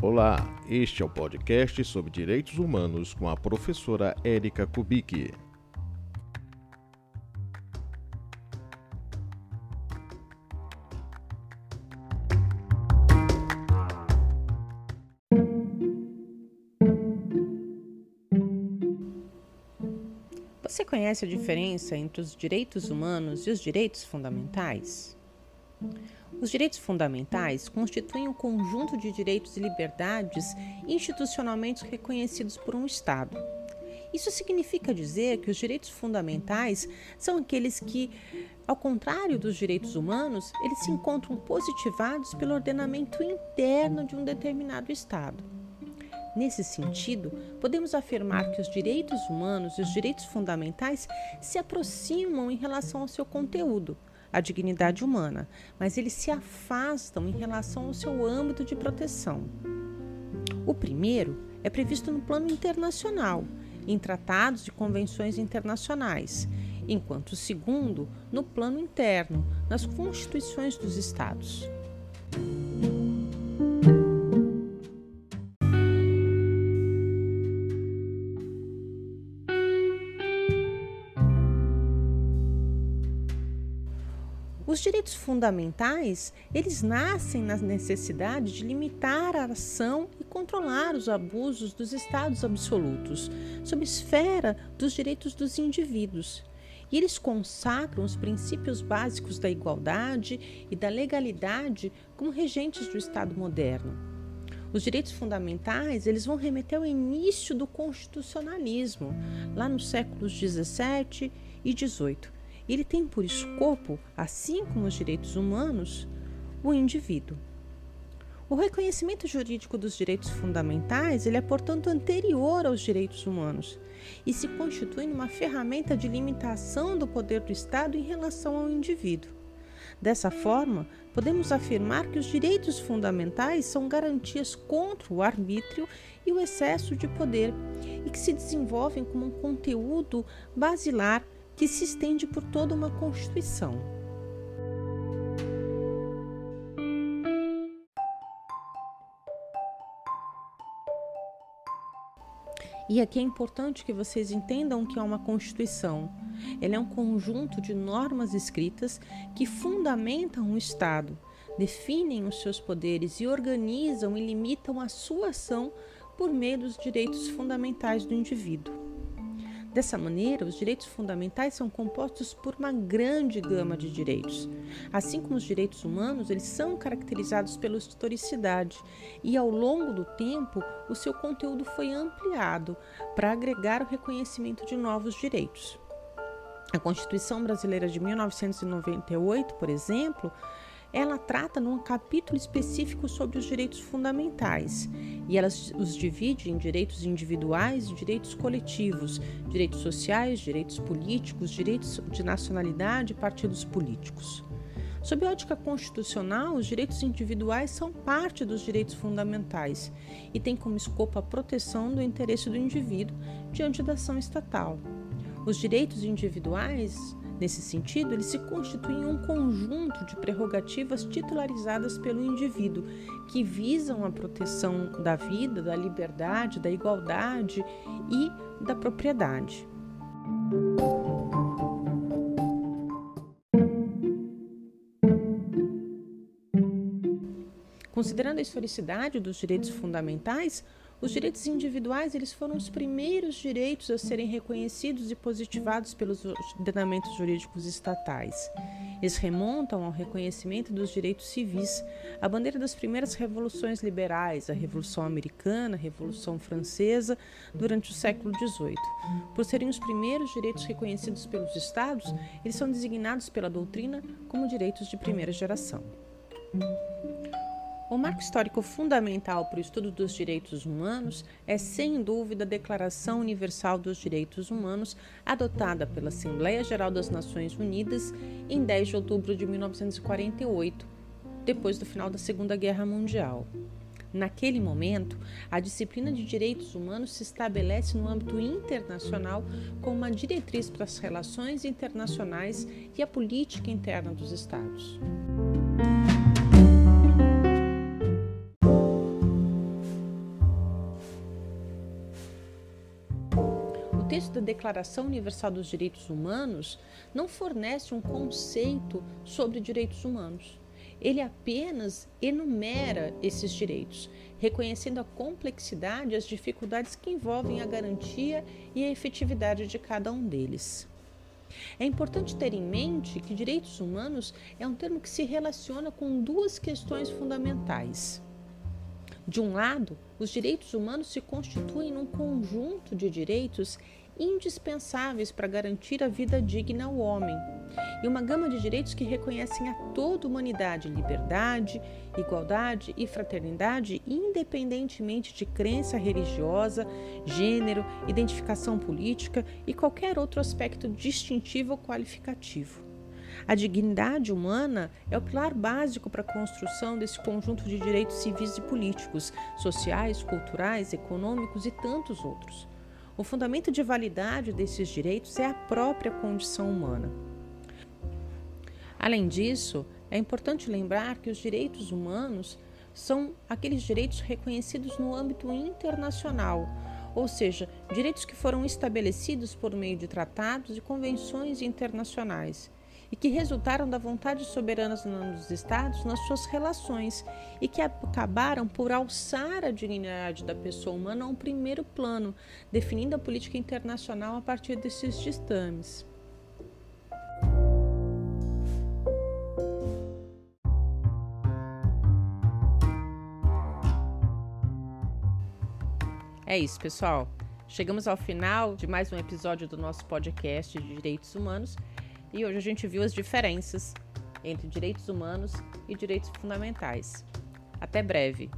Olá, este é o podcast sobre direitos humanos com a professora Érica Kubicki. Você conhece a diferença entre os direitos humanos e os direitos fundamentais? Os direitos fundamentais constituem um conjunto de direitos e liberdades institucionalmente reconhecidos por um Estado. Isso significa dizer que os direitos fundamentais são aqueles que, ao contrário dos direitos humanos, eles se encontram positivados pelo ordenamento interno de um determinado Estado. Nesse sentido, podemos afirmar que os direitos humanos e os direitos fundamentais se aproximam em relação ao seu conteúdo, a dignidade humana, mas eles se afastam em relação ao seu âmbito de proteção. O primeiro é previsto no plano internacional, em tratados e convenções internacionais, enquanto o segundo no plano interno, nas constituições dos Estados. Os direitos fundamentais, eles nascem na necessidade de limitar a ação e controlar os abusos dos estados absolutos, sob esfera dos direitos dos indivíduos. E eles consacram os princípios básicos da igualdade e da legalidade como regentes do Estado moderno. Os direitos fundamentais eles vão remeter ao início do constitucionalismo, lá nos séculos 17 e 18 ele tem por escopo, assim como os direitos humanos, o indivíduo. O reconhecimento jurídico dos direitos fundamentais ele é, portanto, anterior aos direitos humanos e se constitui numa ferramenta de limitação do poder do Estado em relação ao indivíduo. Dessa forma, podemos afirmar que os direitos fundamentais são garantias contra o arbítrio e o excesso de poder e que se desenvolvem como um conteúdo basilar que se estende por toda uma Constituição. E aqui é importante que vocês entendam que é uma Constituição. Ela é um conjunto de normas escritas que fundamentam o Estado, definem os seus poderes e organizam e limitam a sua ação por meio dos direitos fundamentais do indivíduo. Dessa maneira, os direitos fundamentais são compostos por uma grande gama de direitos. Assim como os direitos humanos, eles são caracterizados pela historicidade e, ao longo do tempo, o seu conteúdo foi ampliado para agregar o reconhecimento de novos direitos. A Constituição Brasileira de 1998, por exemplo, ela trata num capítulo específico sobre os direitos fundamentais e ela os divide em direitos individuais e direitos coletivos, direitos sociais, direitos políticos, direitos de nacionalidade e partidos políticos. Sob ótica constitucional, os direitos individuais são parte dos direitos fundamentais e têm como escopo a proteção do interesse do indivíduo diante da ação estatal. Os direitos individuais Nesse sentido, eles se constituem um conjunto de prerrogativas titularizadas pelo indivíduo, que visam a proteção da vida, da liberdade, da igualdade e da propriedade. Considerando a historicidade dos direitos fundamentais, os direitos individuais eles foram os primeiros direitos a serem reconhecidos e positivados pelos ordenamentos jurídicos estatais. Eles remontam ao reconhecimento dos direitos civis, a bandeira das primeiras revoluções liberais, a Revolução Americana, a Revolução Francesa, durante o século XVIII. Por serem os primeiros direitos reconhecidos pelos estados, eles são designados pela doutrina como direitos de primeira geração. O marco histórico fundamental para o estudo dos direitos humanos é, sem dúvida, a Declaração Universal dos Direitos Humanos, adotada pela Assembleia Geral das Nações Unidas em 10 de outubro de 1948, depois do final da Segunda Guerra Mundial. Naquele momento, a disciplina de direitos humanos se estabelece no âmbito internacional como uma diretriz para as relações internacionais e a política interna dos Estados. Texto da Declaração Universal dos Direitos Humanos não fornece um conceito sobre direitos humanos. Ele apenas enumera esses direitos, reconhecendo a complexidade e as dificuldades que envolvem a garantia e a efetividade de cada um deles. É importante ter em mente que direitos humanos é um termo que se relaciona com duas questões fundamentais. De um lado, os direitos humanos se constituem num conjunto de direitos indispensáveis para garantir a vida digna ao homem, e uma gama de direitos que reconhecem a toda a humanidade liberdade, igualdade e fraternidade, independentemente de crença religiosa, gênero, identificação política e qualquer outro aspecto distintivo ou qualificativo. A dignidade humana é o pilar básico para a construção desse conjunto de direitos civis e políticos, sociais, culturais, econômicos e tantos outros. O fundamento de validade desses direitos é a própria condição humana. Além disso, é importante lembrar que os direitos humanos são aqueles direitos reconhecidos no âmbito internacional, ou seja, direitos que foram estabelecidos por meio de tratados e convenções internacionais e que resultaram da vontade soberana dos Estados nas suas relações e que acabaram por alçar a dignidade da pessoa humana a um primeiro plano, definindo a política internacional a partir desses ditames. É isso, pessoal. Chegamos ao final de mais um episódio do nosso podcast de Direitos Humanos. E hoje a gente viu as diferenças entre direitos humanos e direitos fundamentais. Até breve!